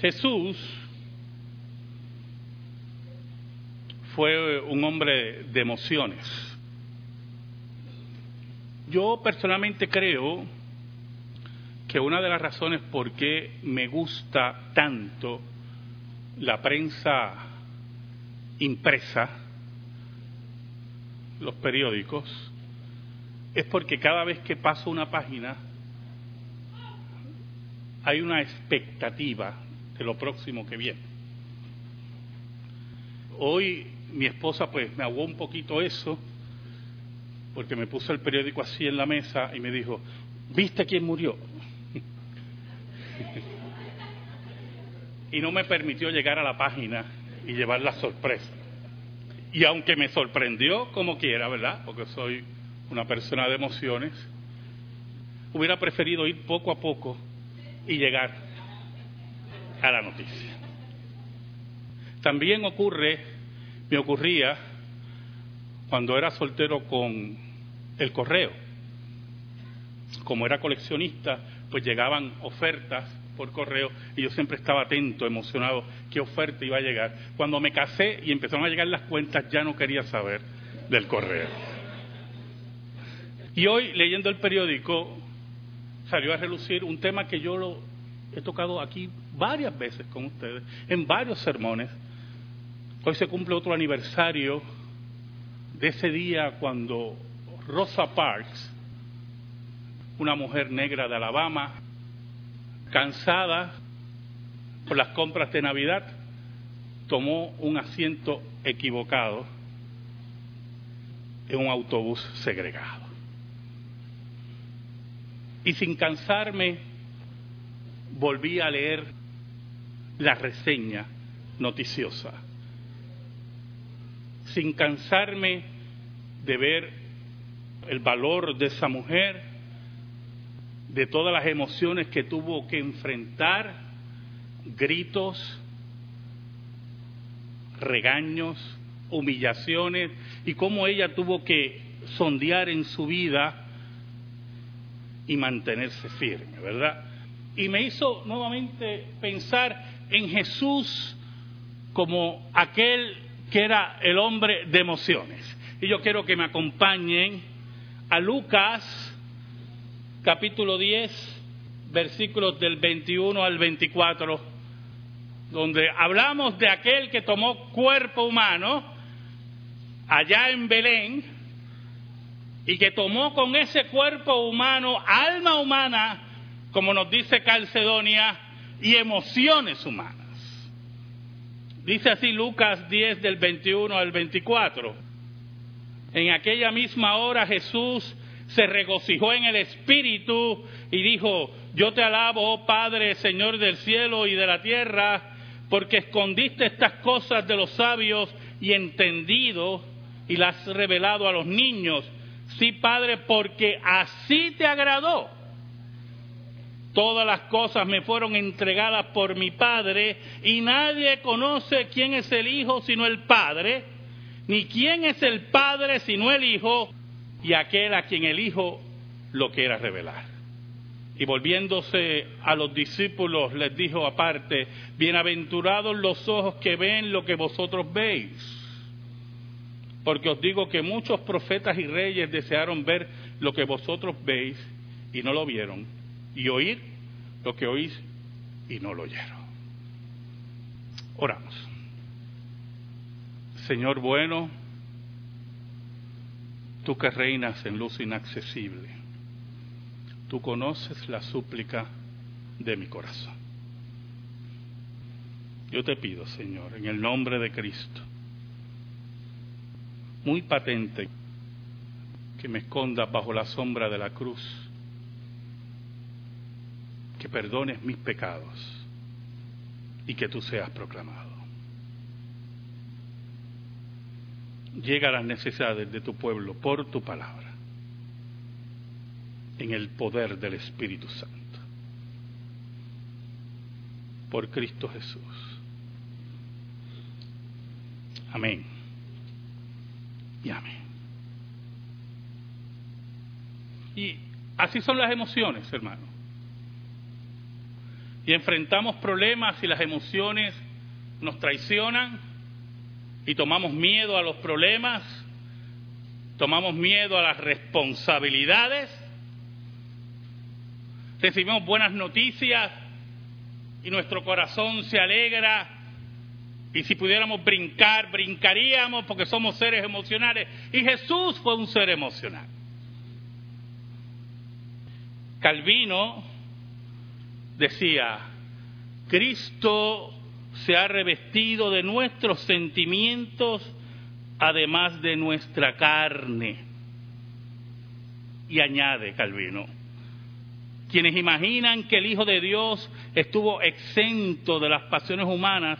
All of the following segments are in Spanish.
Jesús fue un hombre de emociones. Yo personalmente creo que una de las razones por qué me gusta tanto la prensa impresa, los periódicos, es porque cada vez que paso una página hay una expectativa de lo próximo que viene. Hoy mi esposa pues me aguó un poquito eso, porque me puso el periódico así en la mesa y me dijo, ¿viste quién murió? y no me permitió llegar a la página y llevar la sorpresa. Y aunque me sorprendió como quiera, ¿verdad? Porque soy una persona de emociones, hubiera preferido ir poco a poco y llegar a la noticia. También ocurre, me ocurría cuando era soltero con el correo. Como era coleccionista, pues llegaban ofertas por correo y yo siempre estaba atento, emocionado, qué oferta iba a llegar. Cuando me casé y empezaron a llegar las cuentas, ya no quería saber del correo. Y hoy, leyendo el periódico, salió a relucir un tema que yo lo he tocado aquí varias veces con ustedes, en varios sermones. Hoy se cumple otro aniversario de ese día cuando Rosa Parks, una mujer negra de Alabama, cansada por las compras de Navidad, tomó un asiento equivocado en un autobús segregado. Y sin cansarme, volví a leer la reseña noticiosa. Sin cansarme de ver el valor de esa mujer, de todas las emociones que tuvo que enfrentar, gritos, regaños, humillaciones, y cómo ella tuvo que sondear en su vida y mantenerse firme, ¿verdad? Y me hizo nuevamente pensar en Jesús como aquel que era el hombre de emociones. Y yo quiero que me acompañen a Lucas capítulo 10, versículos del 21 al 24, donde hablamos de aquel que tomó cuerpo humano allá en Belén y que tomó con ese cuerpo humano alma humana, como nos dice Calcedonia, y emociones humanas. Dice así Lucas 10 del 21 al 24. En aquella misma hora Jesús se regocijó en el Espíritu y dijo, yo te alabo, oh Padre, Señor del cielo y de la tierra, porque escondiste estas cosas de los sabios y entendido y las has revelado a los niños. Sí, Padre, porque así te agradó. Todas las cosas me fueron entregadas por mi Padre y nadie conoce quién es el Hijo sino el Padre, ni quién es el Padre sino el Hijo y aquel a quien el Hijo lo quiera revelar. Y volviéndose a los discípulos les dijo aparte, bienaventurados los ojos que ven lo que vosotros veis, porque os digo que muchos profetas y reyes desearon ver lo que vosotros veis y no lo vieron, y oír lo que oís y no lo oyeron. Oramos. Señor bueno, tú que reinas en luz inaccesible, tú conoces la súplica de mi corazón. Yo te pido, Señor, en el nombre de Cristo, muy patente, que me escondas bajo la sombra de la cruz, que perdones mis pecados y que tú seas proclamado. llega a las necesidades de tu pueblo por tu palabra, en el poder del Espíritu Santo. Por Cristo Jesús. Amén. Y amén. Y así son las emociones, hermano. Y enfrentamos problemas y las emociones nos traicionan y tomamos miedo a los problemas, tomamos miedo a las responsabilidades, recibimos buenas noticias y nuestro corazón se alegra y si pudiéramos brincar, brincaríamos porque somos seres emocionales. Y Jesús fue un ser emocional. Calvino decía, Cristo se ha revestido de nuestros sentimientos además de nuestra carne. Y añade Calvino, quienes imaginan que el Hijo de Dios estuvo exento de las pasiones humanas,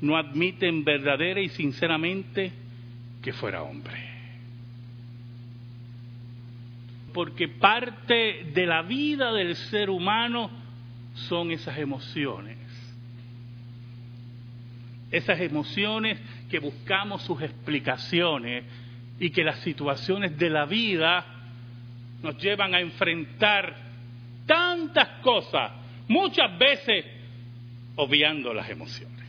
no admiten verdadera y sinceramente que fuera hombre. Porque parte de la vida del ser humano son esas emociones. Esas emociones que buscamos sus explicaciones y que las situaciones de la vida nos llevan a enfrentar tantas cosas, muchas veces obviando las emociones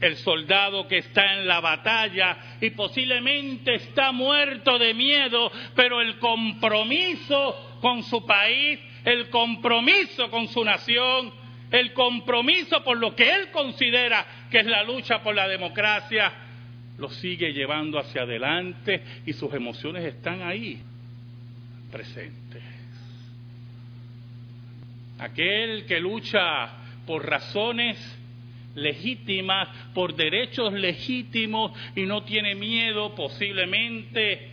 el soldado que está en la batalla y posiblemente está muerto de miedo, pero el compromiso con su país, el compromiso con su nación, el compromiso por lo que él considera que es la lucha por la democracia, lo sigue llevando hacia adelante y sus emociones están ahí, presentes. Aquel que lucha por razones legítimas, por derechos legítimos y no tiene miedo posiblemente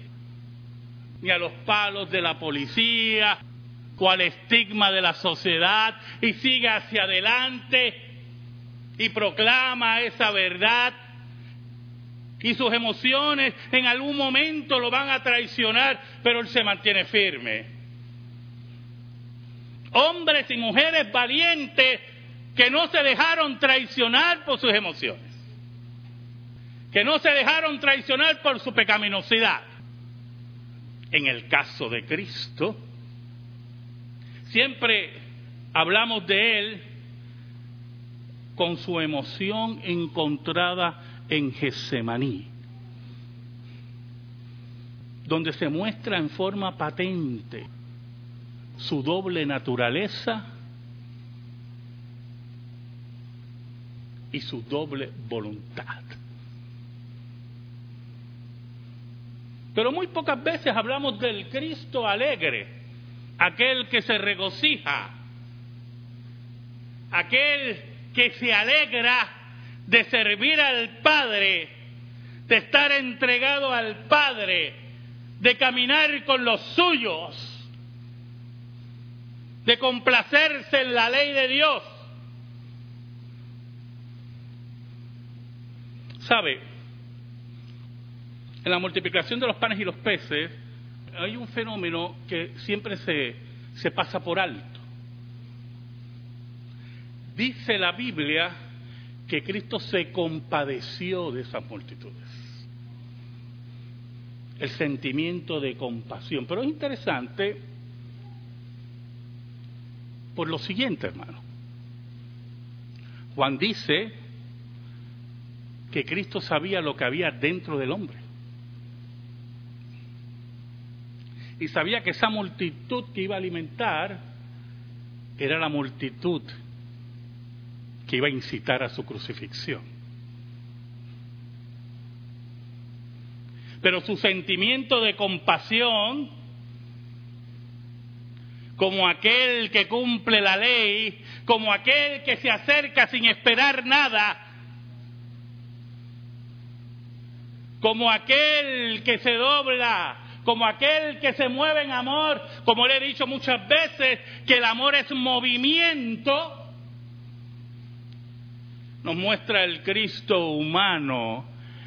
ni a los palos de la policía o al estigma de la sociedad y sigue hacia adelante y proclama esa verdad y sus emociones en algún momento lo van a traicionar, pero él se mantiene firme. Hombres y mujeres valientes que no se dejaron traicionar por sus emociones, que no se dejaron traicionar por su pecaminosidad. En el caso de Cristo, siempre hablamos de Él con su emoción encontrada en Getsemaní, donde se muestra en forma patente su doble naturaleza y su doble voluntad. Pero muy pocas veces hablamos del Cristo alegre, aquel que se regocija, aquel que se alegra de servir al Padre, de estar entregado al Padre, de caminar con los suyos, de complacerse en la ley de Dios. ¿Sabe? En la multiplicación de los panes y los peces hay un fenómeno que siempre se, se pasa por alto. Dice la Biblia que Cristo se compadeció de esas multitudes. El sentimiento de compasión. Pero es interesante por lo siguiente, hermano. Juan dice que Cristo sabía lo que había dentro del hombre. Y sabía que esa multitud que iba a alimentar era la multitud que iba a incitar a su crucifixión. Pero su sentimiento de compasión, como aquel que cumple la ley, como aquel que se acerca sin esperar nada, como aquel que se dobla, como aquel que se mueve en amor, como le he dicho muchas veces, que el amor es movimiento, nos muestra el Cristo humano,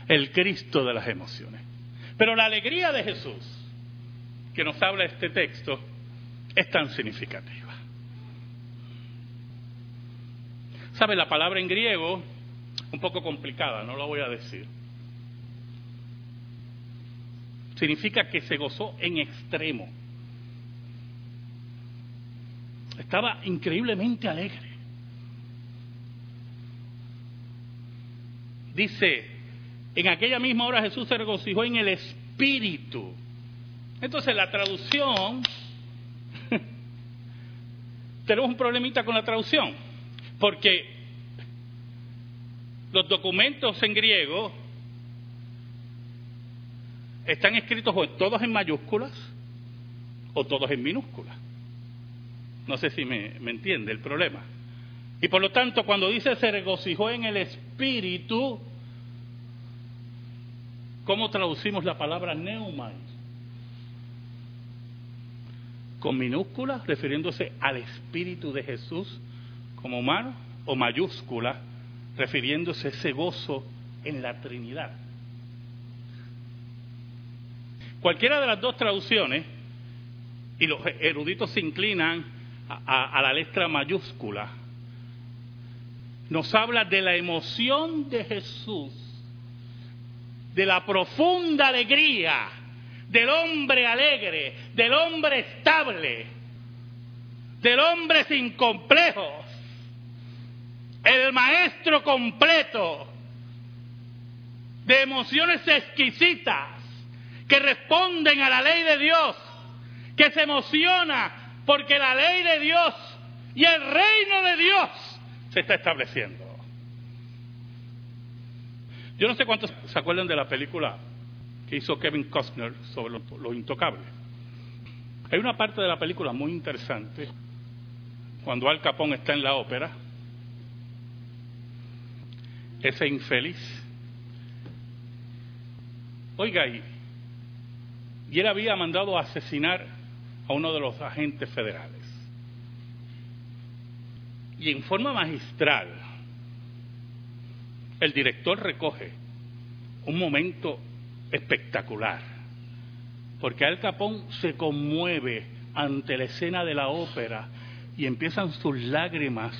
el Cristo de las emociones. Pero la alegría de Jesús, que nos habla este texto, es tan significativa. ¿Sabe? La palabra en griego, un poco complicada, no lo voy a decir significa que se gozó en extremo. Estaba increíblemente alegre. Dice, en aquella misma hora Jesús se regocijó en el Espíritu. Entonces la traducción, tenemos un problemita con la traducción, porque los documentos en griego están escritos todos en mayúsculas o todos en minúsculas. No sé si me, entiende el problema. Y por lo tanto, cuando dice se regocijó en el Espíritu, ¿cómo traducimos la palabra neumai? Con minúsculas, refiriéndose al Espíritu de Jesús como humano, o mayúscula, refiriéndose a ese gozo en la Trinidad. Cualquiera de las dos traducciones, y los eruditos se inclinan a, la letra mayúscula, nos habla de la emoción de Jesús, de la profunda alegría del hombre alegre, del hombre estable, del hombre sin complejos, el maestro completo de emociones exquisitas que responden a la ley de Dios, que se emociona porque la ley de Dios y el reino de Dios se está estableciendo. Yo no sé cuántos se acuerdan de la película que hizo Kevin Costner sobre lo, lo intocable. Hay una parte de la película muy interesante cuando Al Capone está en la ópera ese infeliz. Oiga, y, y él había mandado a asesinar a uno de los agentes federales. Y en forma magistral, el director recoge un momento espectacular, porque Al Capón se conmueve ante la escena de la ópera y empiezan sus lágrimas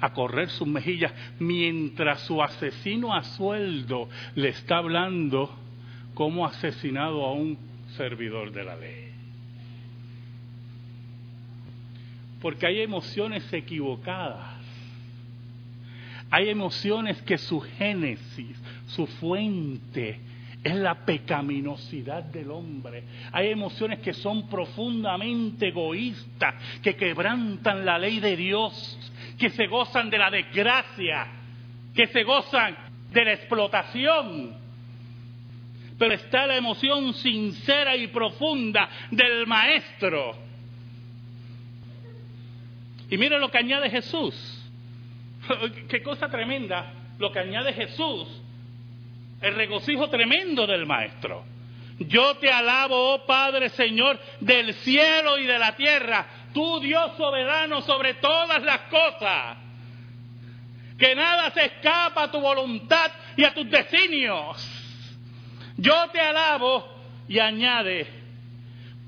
a correr sus mejillas mientras su asesino a sueldo le está hablando como asesinado a un servidor de la ley. Porque hay emociones equivocadas. Hay emociones que su génesis, su fuente, es la pecaminosidad del hombre. Hay emociones que son profundamente egoístas, que quebrantan la ley de Dios que se gozan de la desgracia, que se gozan de la explotación. Pero está la emoción sincera y profunda del maestro. Y mire lo que añade Jesús. Qué cosa tremenda lo que añade Jesús. El regocijo tremendo del maestro. Yo te alabo, oh Padre Señor, del cielo y de la tierra tú Dios soberano sobre todas las cosas, que nada se escapa a tu voluntad y a tus designios. Yo te alabo y añade,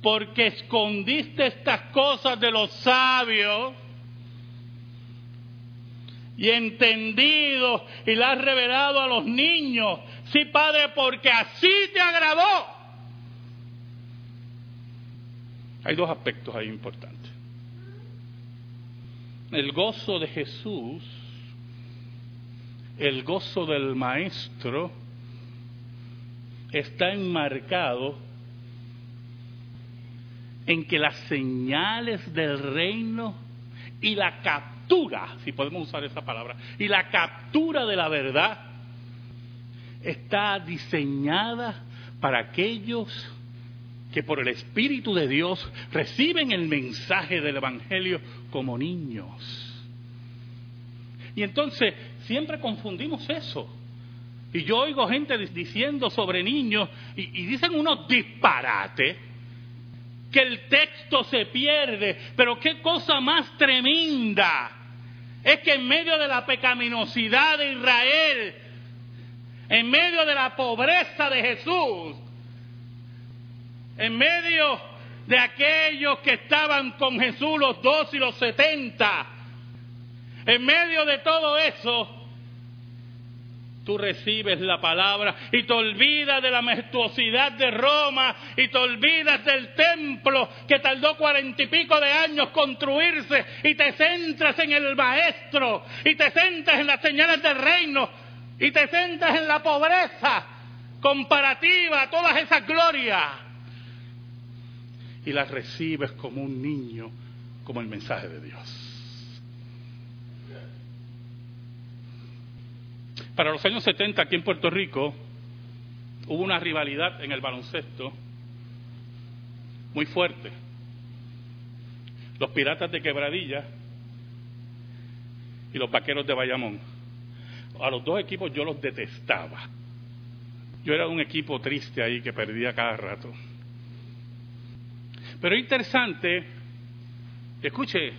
porque escondiste estas cosas de los sabios y entendido y las has revelado a los niños. Sí, Padre, porque así te agradó. Hay dos aspectos ahí importantes el gozo de Jesús, el gozo del Maestro, está enmarcado en que las señales del reino y la captura, si podemos usar esa palabra, y la captura de la verdad está diseñada para aquellos que por el Espíritu de Dios reciben el mensaje del Evangelio como niños. Y entonces siempre confundimos eso. Y yo oigo gente diciendo sobre niños y, dicen unos disparates que el texto se pierde, pero qué cosa más tremenda es que en medio de la pecaminosidad de Israel, en medio de la pobreza de Jesús, en medio de aquellos que estaban con Jesús, los dos y los setenta, en medio de todo eso, tú recibes la palabra y te olvidas de la majestuosidad de Roma y te olvidas del templo que tardó cuarenta y pico de años construirse y te centras en el maestro y te centras en las señales del reino y te centras en la pobreza comparativa a todas esas glorias y las recibes como un niño, como el mensaje de Dios. Para los años 70 aquí en Puerto Rico hubo una rivalidad en el baloncesto muy fuerte. Los piratas de Quebradilla y los vaqueros de Bayamón. A los dos equipos yo los detestaba. Yo era un equipo triste ahí que perdía cada rato. Pero es interesante, escuche,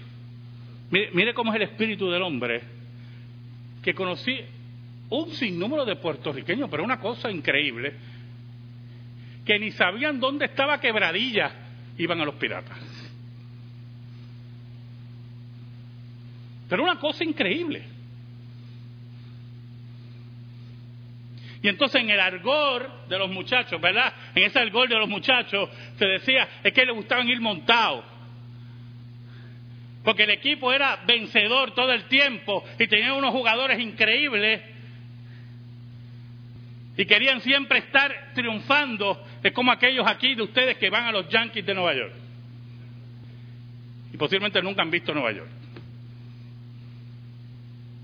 mire, mire cómo es el espíritu del hombre, que conocí un sinnúmero de puertorriqueños, pero una cosa increíble, que ni sabían dónde estaba Quebradilla, iban a los piratas. Pero una cosa increíble. Y entonces en el argor de los muchachos, ¿verdad? En ese argor de los muchachos se decía, es que les gustaban ir montados. Porque el equipo era vencedor todo el tiempo y tenía unos jugadores increíbles y querían siempre estar triunfando. Es como aquellos aquí de ustedes que van a los Yankees de Nueva York. Y posiblemente nunca han visto Nueva York.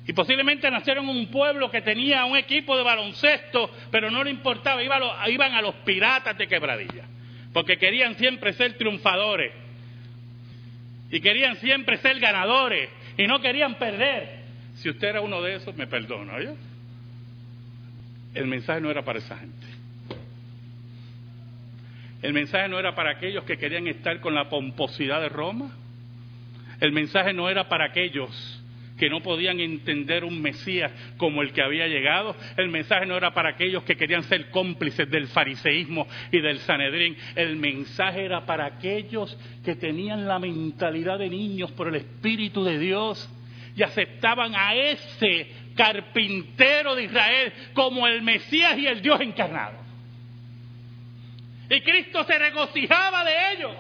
Y posiblemente nacieron en un pueblo que tenía un equipo de baloncesto, pero no le importaba, iban a los piratas de quebradilla. Porque querían siempre ser triunfadores. Y querían siempre ser ganadores. Y no querían perder. Si usted era uno de esos, me perdona, ¿oye? El mensaje no era para esa gente. El mensaje no era para aquellos que querían estar con la pomposidad de Roma. El mensaje no era para aquellos que no podían entender un Mesías como el que había llegado. El mensaje no era para aquellos que querían ser cómplices del fariseísmo y del Sanedrín. El mensaje era para aquellos que tenían la mentalidad de niños por el Espíritu de Dios y aceptaban a ese carpintero de Israel como el Mesías y el Dios encarnado. Y Cristo se regocijaba de ellos,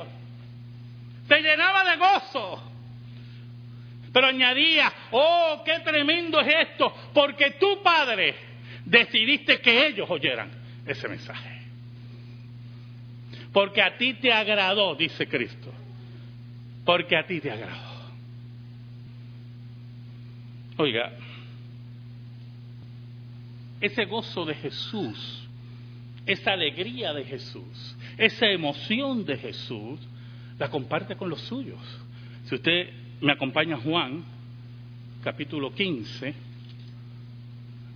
se llenaba de gozo. Pero añadía, oh, qué tremendo es esto, porque tu Padre decidiste que ellos oyeran ese mensaje. Porque a ti te agradó, dice Cristo. Porque a ti te agradó. Oiga, ese gozo de Jesús, esa alegría de Jesús, esa emoción de Jesús, la comparte con los suyos. Si usted me acompaña Juan, capítulo 15,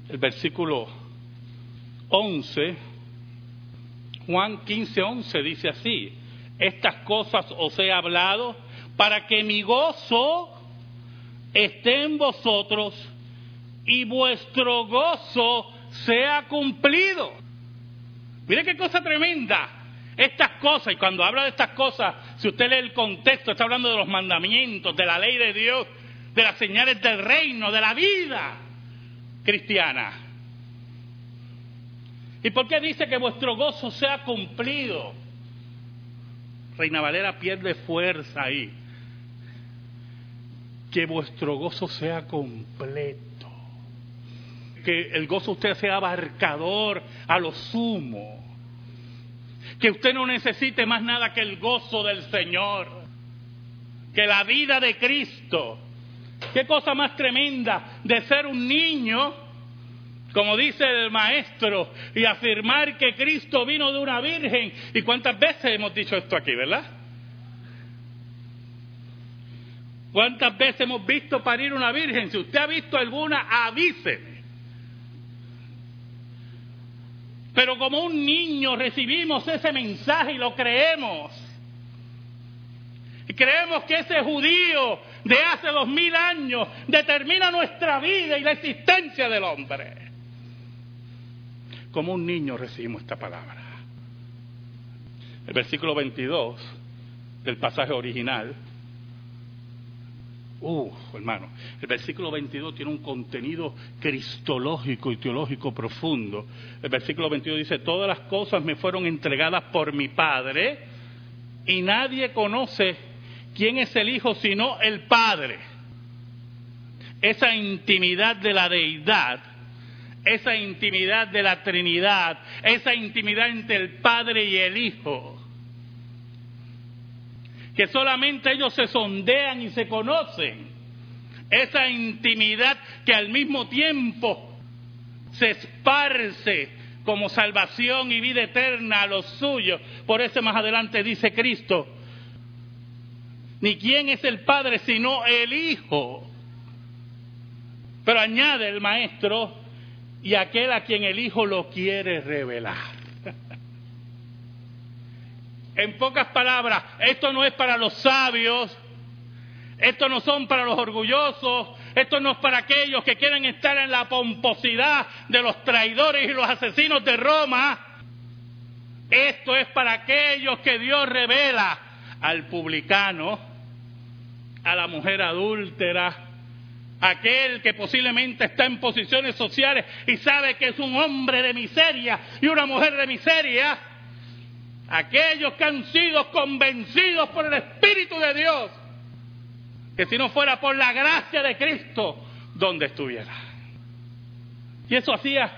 el versículo 11, Juan 15, 11 dice así, estas cosas os he hablado para que mi gozo esté en vosotros y vuestro gozo sea cumplido. Mire qué cosa tremenda. Estas cosas, y cuando habla de estas cosas, si usted lee el contexto, está hablando de los mandamientos, de la ley de Dios, de las señales del reino, de la vida cristiana. ¿Y por qué dice que vuestro gozo sea cumplido? Reina Valera pierde fuerza ahí. Que vuestro gozo sea completo. Que el gozo usted sea abarcador a lo sumo que usted no necesite más nada que el gozo del Señor, que la vida de Cristo. Qué cosa más tremenda de ser un niño, como dice el maestro, y afirmar que Cristo vino de una virgen. ¿Y cuántas veces hemos dicho esto aquí, verdad? ¿Cuántas veces hemos visto parir una virgen? Si usted ha visto alguna, avíseme. Pero como un niño recibimos ese mensaje y lo creemos. Y creemos que ese judío de hace dos mil años determina nuestra vida y la existencia del hombre. Como un niño recibimos esta palabra. El versículo 22 del pasaje original. Uh, hermano, el versículo 22 tiene un contenido cristológico y teológico profundo. El versículo 22 dice, todas las cosas me fueron entregadas por mi Padre y nadie conoce quién es el Hijo sino el Padre. Esa intimidad de la deidad, esa intimidad de la Trinidad, esa intimidad entre el Padre y el Hijo que solamente ellos se sondean y se conocen. Esa intimidad que al mismo tiempo se esparce como salvación y vida eterna a los suyos. Por eso más adelante dice Cristo, ni quién es el Padre sino el Hijo. Pero añade el Maestro, y aquel a quien el Hijo lo quiere revelar. En pocas palabras, esto no es para los sabios, esto no son para los orgullosos, esto no es para aquellos que quieren estar en la pomposidad de los traidores y los asesinos de Roma. Esto es para aquellos que Dios revela al publicano, a la mujer adúltera, aquel que posiblemente está en posiciones sociales y sabe que es un hombre de miseria y una mujer de miseria aquellos que han sido convencidos por el Espíritu de Dios, que si no fuera por la gracia de Cristo, ¿dónde estuviera? Y eso hacía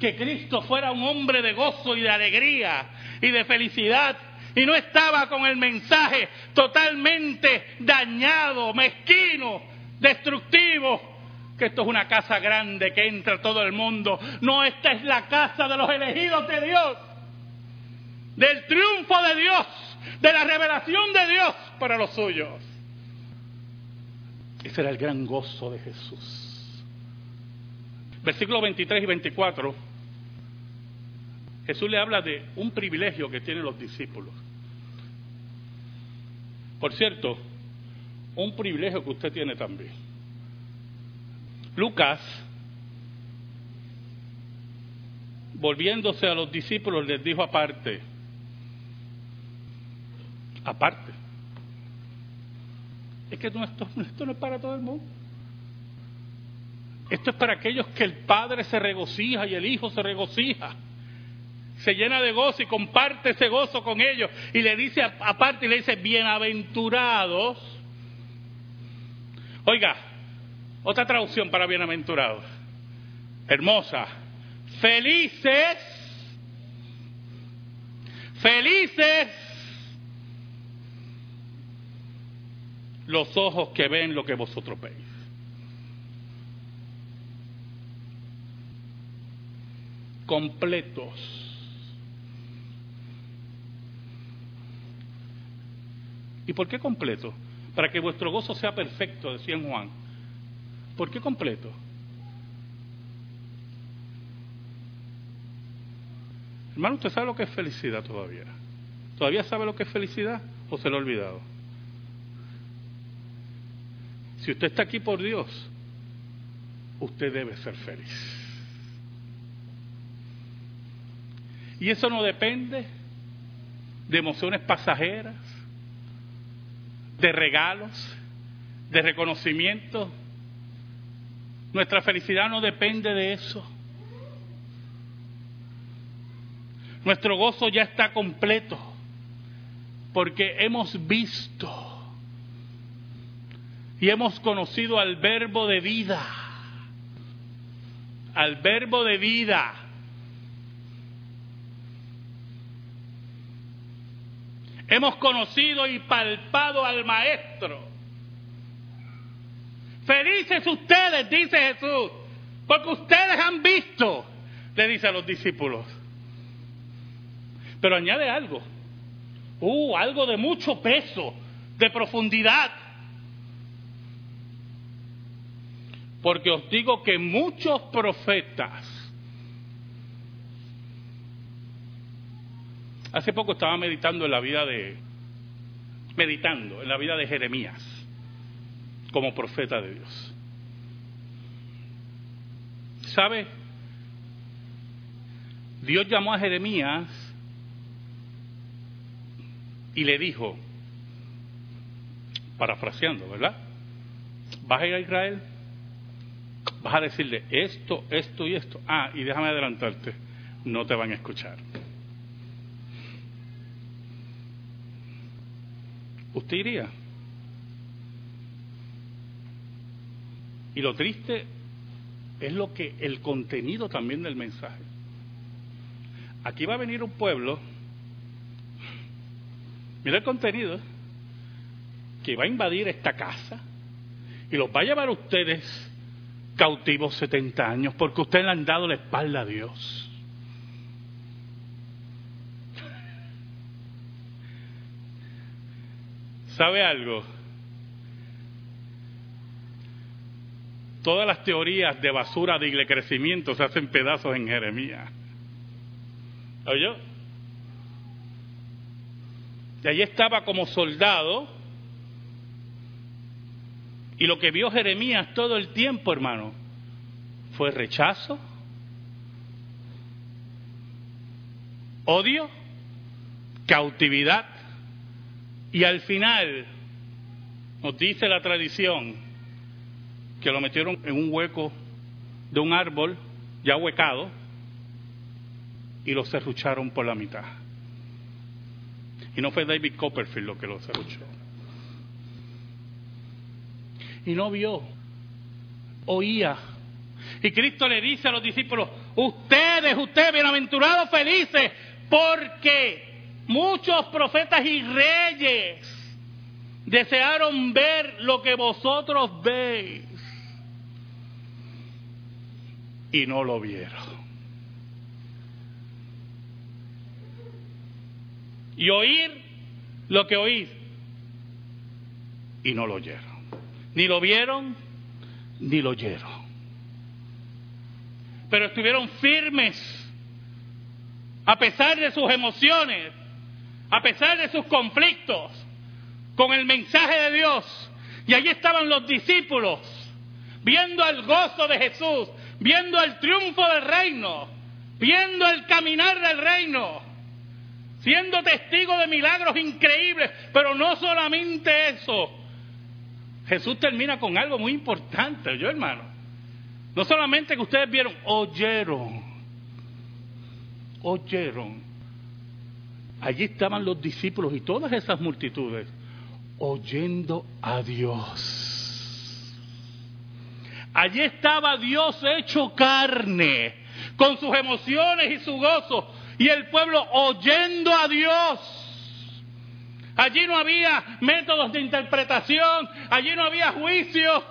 que Cristo fuera un hombre de gozo y de alegría y de felicidad y no estaba con el mensaje totalmente dañado, mezquino, destructivo, que esto es una casa grande que entra todo el mundo. No, esta es la casa de los elegidos de Dios del triunfo de Dios, de la revelación de Dios para los suyos. Ese era el gran gozo de Jesús. Versículos 23 y 24, Jesús le habla de un privilegio que tienen los discípulos. Por cierto, un privilegio que usted tiene también. Lucas, volviéndose a los discípulos, les dijo aparte, aparte. Es que esto, no es para todo el mundo. Esto es para aquellos que el Padre se regocija y el Hijo se regocija. Se llena de gozo y comparte ese gozo con ellos. Y le dice aparte, y le dice, bienaventurados. Oiga, otra traducción para bienaventurados. Hermosa. Felices. Felices los ojos que ven lo que vosotros veis. Completos. ¿Y por qué completo? Para que vuestro gozo sea perfecto, decía Juan. ¿Por qué completo? Hermano, ¿usted sabe lo que es felicidad todavía? ¿Todavía sabe lo que es felicidad o se lo ha olvidado? Si usted está aquí por Dios, usted debe ser feliz. Y eso no depende de emociones pasajeras, de regalos, de reconocimiento. Nuestra felicidad no depende de eso. Nuestro gozo ya está completo porque hemos visto y hemos conocido al verbo de vida, al verbo de vida. Hemos conocido y palpado al Maestro. Felices ustedes, dice Jesús, porque ustedes han visto, le dice a los discípulos. Pero añade algo, uh, algo de mucho peso, de profundidad. Porque os digo que muchos profetas, hace poco estaba meditando en la vida de, meditando en la vida de Jeremías como profeta de Dios. ¿Sabe? Dios llamó a Jeremías y le dijo, parafraseando, ¿verdad? ¿Vas a a Israel? Vas a decirle esto, esto y esto. Ah, y déjame adelantarte, no te van a escuchar. ¿Usted iría? Y lo triste es lo que el contenido también del mensaje. Aquí va a venir un pueblo, mira el contenido, que va a invadir esta casa y los va a llevar a ustedes cautivos 70 años porque ustedes le han dado la espalda a Dios. ¿Sabe algo? Todas las teorías de basura de crecimiento se hacen pedazos en Jeremías. ¿Oyó? Y allí estaba como soldado. Y lo que vio Jeremías todo el tiempo, hermano, fue rechazo, odio, cautividad y al final, nos dice la tradición, que lo metieron en un hueco de un árbol ya huecado y lo serrucharon por la mitad. Y no fue David Copperfield lo que lo serruchó. Y no vio, oía. Y Cristo le dice a los discípulos, ustedes, ustedes, bienaventurados, felices, porque Muchos profetas y reyes desearon ver lo que vosotros veis y no lo vieron. Y oír lo que oís y no lo oyeron. Ni lo vieron ni lo oyeron. Pero estuvieron firmes a pesar de sus emociones a pesar de sus conflictos, con el mensaje de Dios. Y allí estaban los discípulos, viendo el gozo de Jesús, viendo el triunfo del reino, viendo el caminar del reino, siendo testigos de milagros increíbles, pero no solamente eso. Jesús termina con algo muy importante, yo hermano. No solamente que ustedes vieron, oyeron, oyeron allí estaban los discípulos y todas esas multitudes oyendo a Dios. Allí estaba Dios hecho carne, con sus emociones y su gozo, y el pueblo oyendo a Dios. Allí no había métodos de interpretación, allí no había juicio,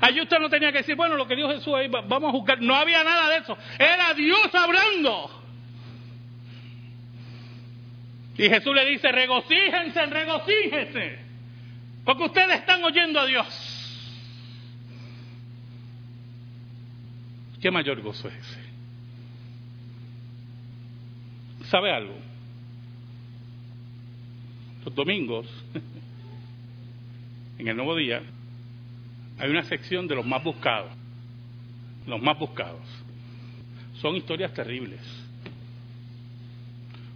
allí usted no tenía que decir, bueno, lo que dijo Jesús ahí, vamos a juzgar. No había nada de eso, era Dios hablando. Y Jesús le dice, regocíjense, regocíjense, porque ustedes están oyendo a Dios. ¿Qué mayor gozo es ese? ¿Sabe algo? Los domingos, en el nuevo día, hay una sección de los más buscados. Los más buscados. Son historias terribles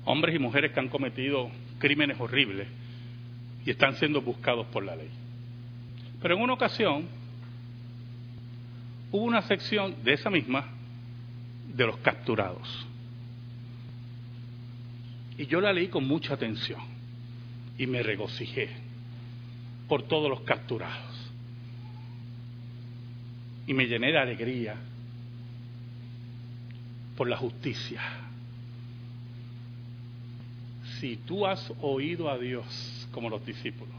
hombres y mujeres que han cometido crímenes horribles y están siendo buscados por la ley. Pero en una ocasión hubo una sección de esa misma de los capturados. Y yo la leí con mucha atención y me regocijé por todos los capturados. Y me llené de alegría por la justicia si tú has oído a Dios como los discípulos,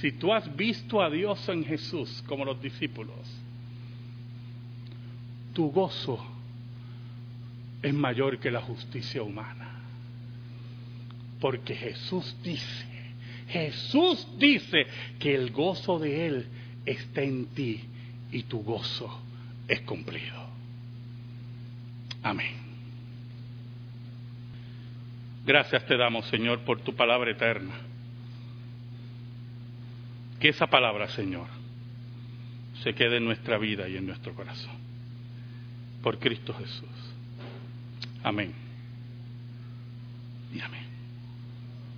si tú has visto a Dios en Jesús como los discípulos, tu gozo es mayor que la justicia humana. Porque Jesús dice, Jesús dice que el gozo de Él está en ti y tu gozo es cumplido. Amén. Gracias te damos, Señor, por tu palabra eterna. Que esa palabra, Señor, se quede en nuestra vida y en nuestro corazón. Por Cristo Jesús. Amén. Y amén.